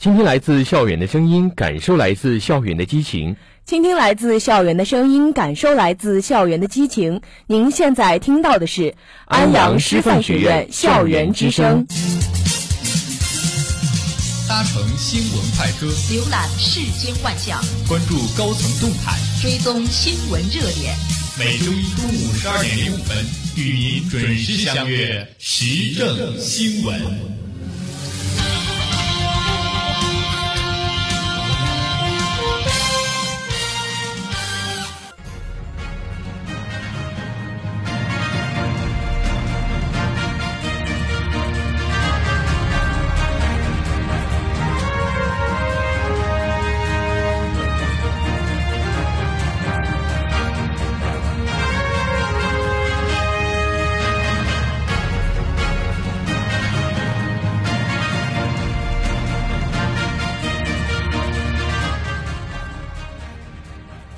倾听来自校园的声音，感受来自校园的激情。倾听来自校园的声音，感受来自校园的激情。您现在听到的是安阳师范学院校园之声。搭乘新闻快车，浏览世间万象，关注高层动态，追踪新闻热点。每周一中午十二点零五分，与您准时相约时政新闻。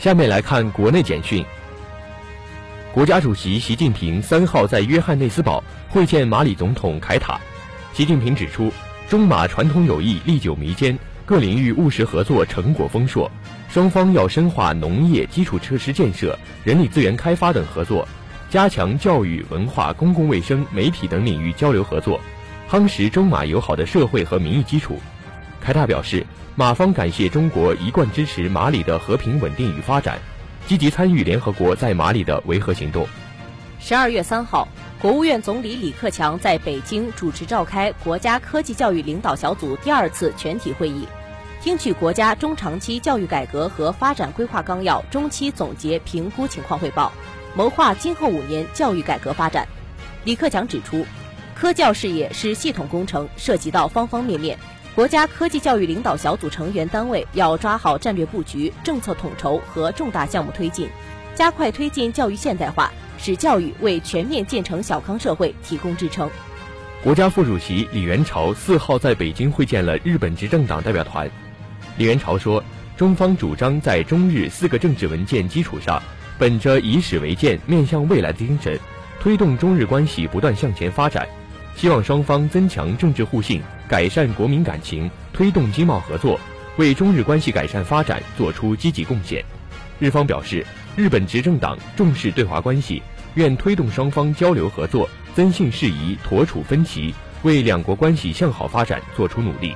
下面来看国内简讯。国家主席习近平三号在约翰内斯堡会见马里总统凯塔。习近平指出，中马传统友谊历久弥坚，各领域务实合作成果丰硕，双方要深化农业基础设施建设、人力资源开发等合作，加强教育、文化、公共卫生、媒体等领域交流合作，夯实中马友好的社会和民意基础。凯塔表示。马方感谢中国一贯支持马里的和平稳定与发展，积极参与联合国在马里的维和行动。十二月三号，国务院总理李克强在北京主持召开国家科技教育领导小组第二次全体会议，听取国家中长期教育改革和发展规划纲要中期总结评估情况汇报，谋划今后五年教育改革发展。李克强指出，科教事业是系统工程，涉及到方方面面。国家科技教育领导小组成员单位要抓好战略布局、政策统筹和重大项目推进，加快推进教育现代化，使教育为全面建成小康社会提供支撑。国家副主席李元朝四号在北京会见了日本执政党代表团。李元朝说，中方主张在中日四个政治文件基础上，本着以史为鉴、面向未来的精神，推动中日关系不断向前发展。希望双方增强政治互信，改善国民感情，推动经贸合作，为中日关系改善发展做出积极贡献。日方表示，日本执政党重视对华关系，愿推动双方交流合作，增信事宜，妥处分歧，为两国关系向好发展做出努力。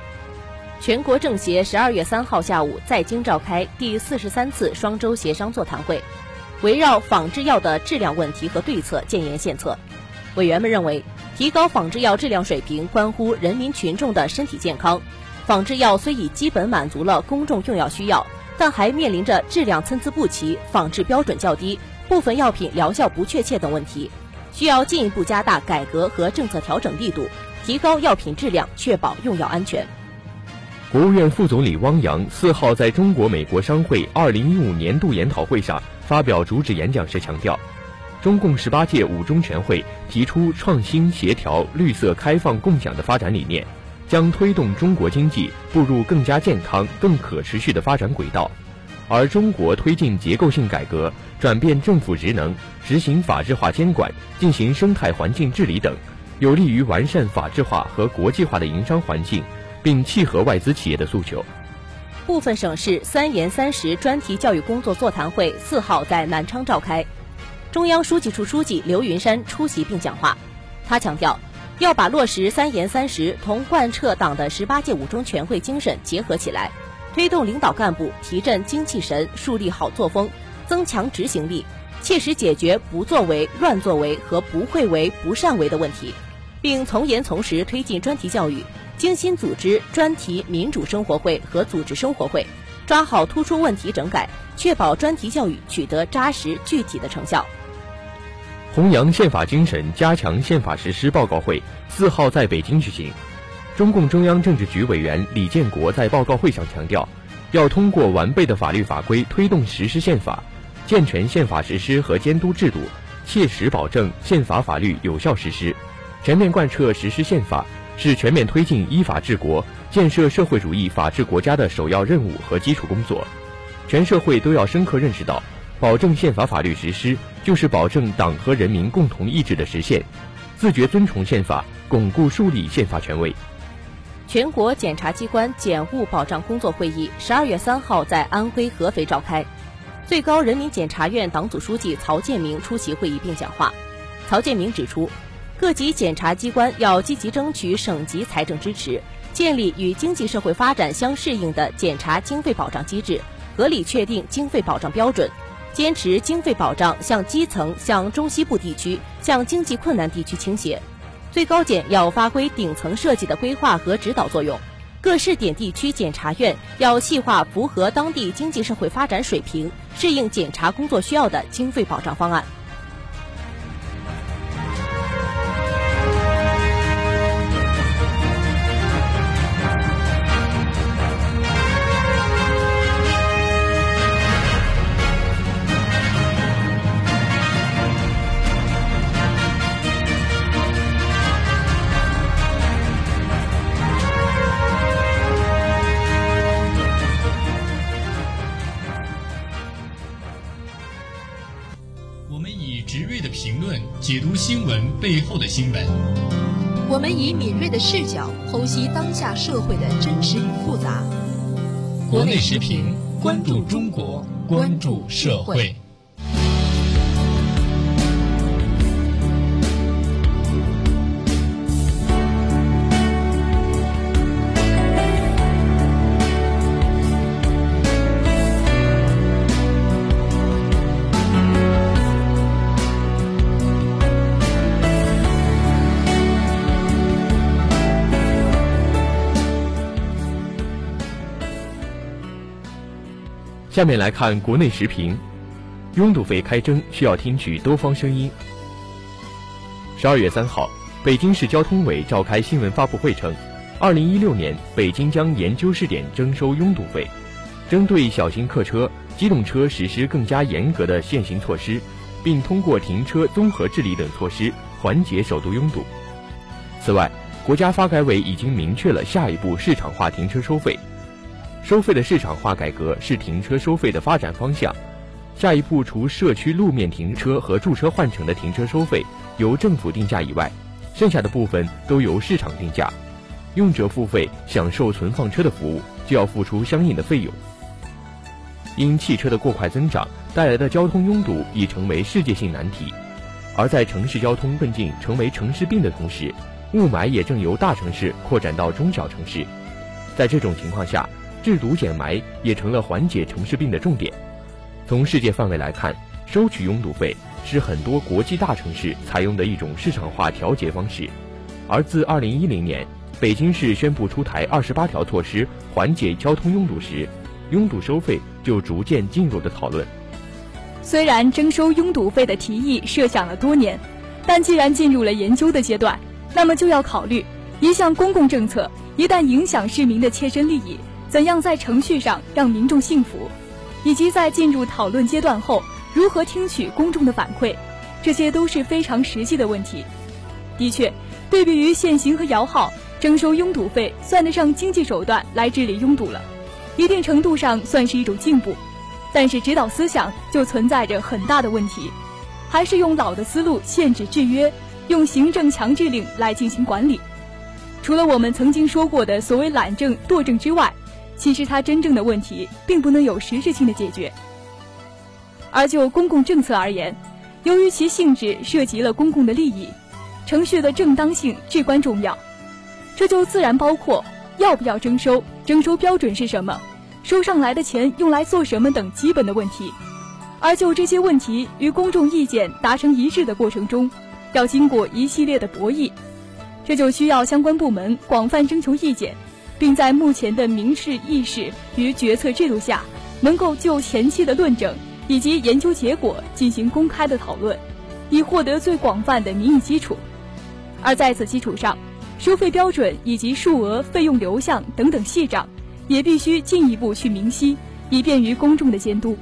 全国政协十二月三号下午在京召开第四十三次双周协商座谈会，围绕仿制药的质量问题和对策建言献策。委员们认为。提高仿制药质量水平，关乎人民群众的身体健康。仿制药虽已基本满足了公众用药需要，但还面临着质量参差不齐、仿制标准较低、部分药品疗效不确切等问题，需要进一步加大改革和政策调整力度，提高药品质量，确保用药安全。国务院副总理汪洋四号在中国美国商会二零一五年度研讨会上发表主旨演讲时强调。中共十八届五中全会提出创新、协调、绿色、开放、共享的发展理念，将推动中国经济步入更加健康、更可持续的发展轨道。而中国推进结构性改革，转变政府职能，实行法治化监管，进行生态环境治理等，有利于完善法治化和国际化的营商环境，并契合外资企业的诉求。部分省市“三严三实”专题教育工作座谈会四号在南昌召开。中央书记处书记刘云山出席并讲话，他强调，要把落实“三严三实”同贯彻党的十八届五中全会精神结合起来，推动领导干部提振精气神，树立好作风，增强执行力，切实解决不作为、乱作为和不会为、不善为的问题，并从严从实推进专题教育，精心组织专题民主生活会和组织生活会，抓好突出问题整改，确保专题教育取得扎实具体的成效。弘扬宪法精神，加强宪法实施报告会四号在北京举行。中共中央政治局委员李建国在报告会上强调，要通过完备的法律法规推动实施宪法，健全宪法实施和监督制度，切实保证宪法法律有效实施。全面贯彻实施宪法是全面推进依法治国、建设社会主义法治国家的首要任务和基础工作。全社会都要深刻认识到。保证宪法法律实施，就是保证党和人民共同意志的实现；自觉遵从宪法，巩固树立宪法权威。全国检察机关检务保障工作会议十二月三号在安徽合肥召开，最高人民检察院党组书记曹建明出席会议并讲话。曹建明指出，各级检察机关要积极争取省级财政支持，建立与经济社会发展相适应的检察经费保障机制，合理确定经费保障标准，坚持经费保障向基层、向中西部地区、向经济困难地区倾斜。最高检要发挥顶层设计的规划和指导作用，各试点地区检察院要细化符合当地经济社会发展水平、适应检察工作需要的经费保障方案。解读新闻背后的新闻，我们以敏锐的视角剖析当下社会的真实与复杂。国内时评，关注中国，关注社会。下面来看国内时评：拥堵费开征需要听取多方声音。十二月三号，北京市交通委召开新闻发布会称，二零一六年北京将研究试点征收拥堵费，针对小型客车、机动车实施更加严格的限行措施，并通过停车综合治理等措施缓解首都拥堵。此外，国家发改委已经明确了下一步市场化停车收费。收费的市场化改革是停车收费的发展方向。下一步，除社区路面停车和驻车换乘的停车收费由政府定价以外，剩下的部分都由市场定价。用者付费享受存放车的服务，就要付出相应的费用。因汽车的过快增长带来的交通拥堵已成为世界性难题，而在城市交通困境成为城市病的同时，雾霾也正由大城市扩展到中小城市。在这种情况下，制堵减霾也成了缓解城市病的重点。从世界范围来看，收取拥堵费是很多国际大城市采用的一种市场化调节方式。而自2010年北京市宣布出台二十八条措施缓解交通拥堵时，拥堵收费就逐渐进入了讨论。虽然征收拥堵费的提议设想了多年，但既然进入了研究的阶段，那么就要考虑一项公共政策一旦影响市民的切身利益。怎样在程序上让民众信服，以及在进入讨论阶段后如何听取公众的反馈，这些都是非常实际的问题。的确，对比于限行和摇号，征收拥堵费算得上经济手段来治理拥堵了，一定程度上算是一种进步。但是指导思想就存在着很大的问题，还是用老的思路限制制约，用行政强制令来进行管理。除了我们曾经说过的所谓懒政惰政之外，其实，它真正的问题并不能有实质性的解决。而就公共政策而言，由于其性质涉及了公共的利益，程序的正当性至关重要。这就自然包括要不要征收、征收标准是什么、收上来的钱用来做什么等基本的问题。而就这些问题与公众意见达成一致的过程中，要经过一系列的博弈，这就需要相关部门广泛征求意见。并在目前的民事意识与决策制度下，能够就前期的论证以及研究结果进行公开的讨论，以获得最广泛的民意基础。而在此基础上，收费标准以及数额、费用流向等等细账，也必须进一步去明晰，以便于公众的监督。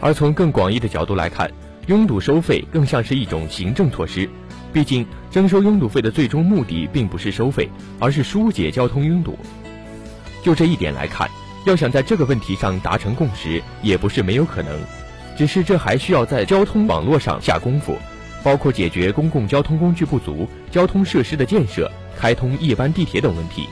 而从更广义的角度来看，拥堵收费更像是一种行政措施。毕竟，征收拥堵费的最终目的并不是收费，而是疏解交通拥堵。就这一点来看，要想在这个问题上达成共识，也不是没有可能。只是这还需要在交通网络上下功夫，包括解决公共交通工具不足、交通设施的建设、开通夜班地铁等问题。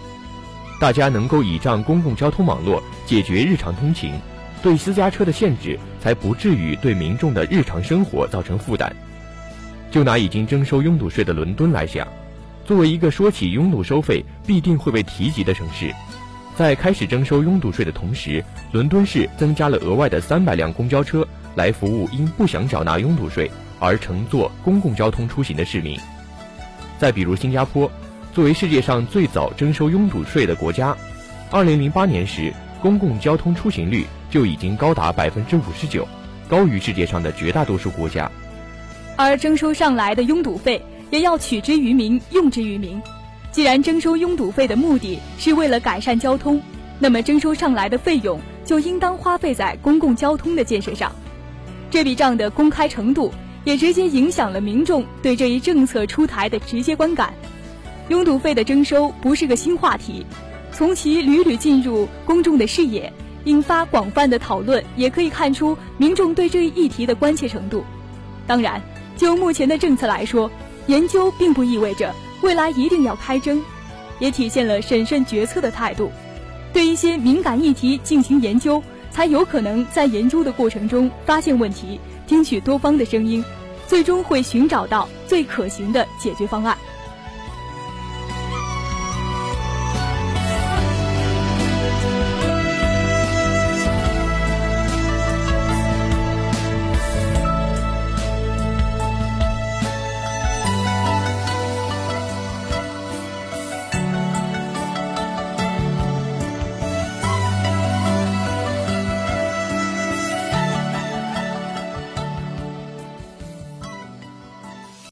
大家能够倚仗公共交通网络解决日常通勤，对私家车的限制才不至于对民众的日常生活造成负担。就拿已经征收拥堵税的伦敦来讲，作为一个说起拥堵收费必定会被提及的城市，在开始征收拥堵税的同时，伦敦市增加了额外的三百辆公交车来服务因不想缴纳拥堵税而乘坐公共交通出行的市民。再比如新加坡，作为世界上最早征收拥堵税的国家，二零零八年时公共交通出行率就已经高达百分之五十九，高于世界上的绝大多数国家。而征收上来的拥堵费也要取之于民，用之于民。既然征收拥堵费的目的是为了改善交通，那么征收上来的费用就应当花费在公共交通的建设上。这笔账的公开程度也直接影响了民众对这一政策出台的直接观感。拥堵费的征收不是个新话题，从其屡屡进入公众的视野，引发广泛的讨论，也可以看出民众对这一议题的关切程度。当然。就目前的政策来说，研究并不意味着未来一定要开征，也体现了审慎决策的态度。对一些敏感议题进行研究，才有可能在研究的过程中发现问题，听取多方的声音，最终会寻找到最可行的解决方案。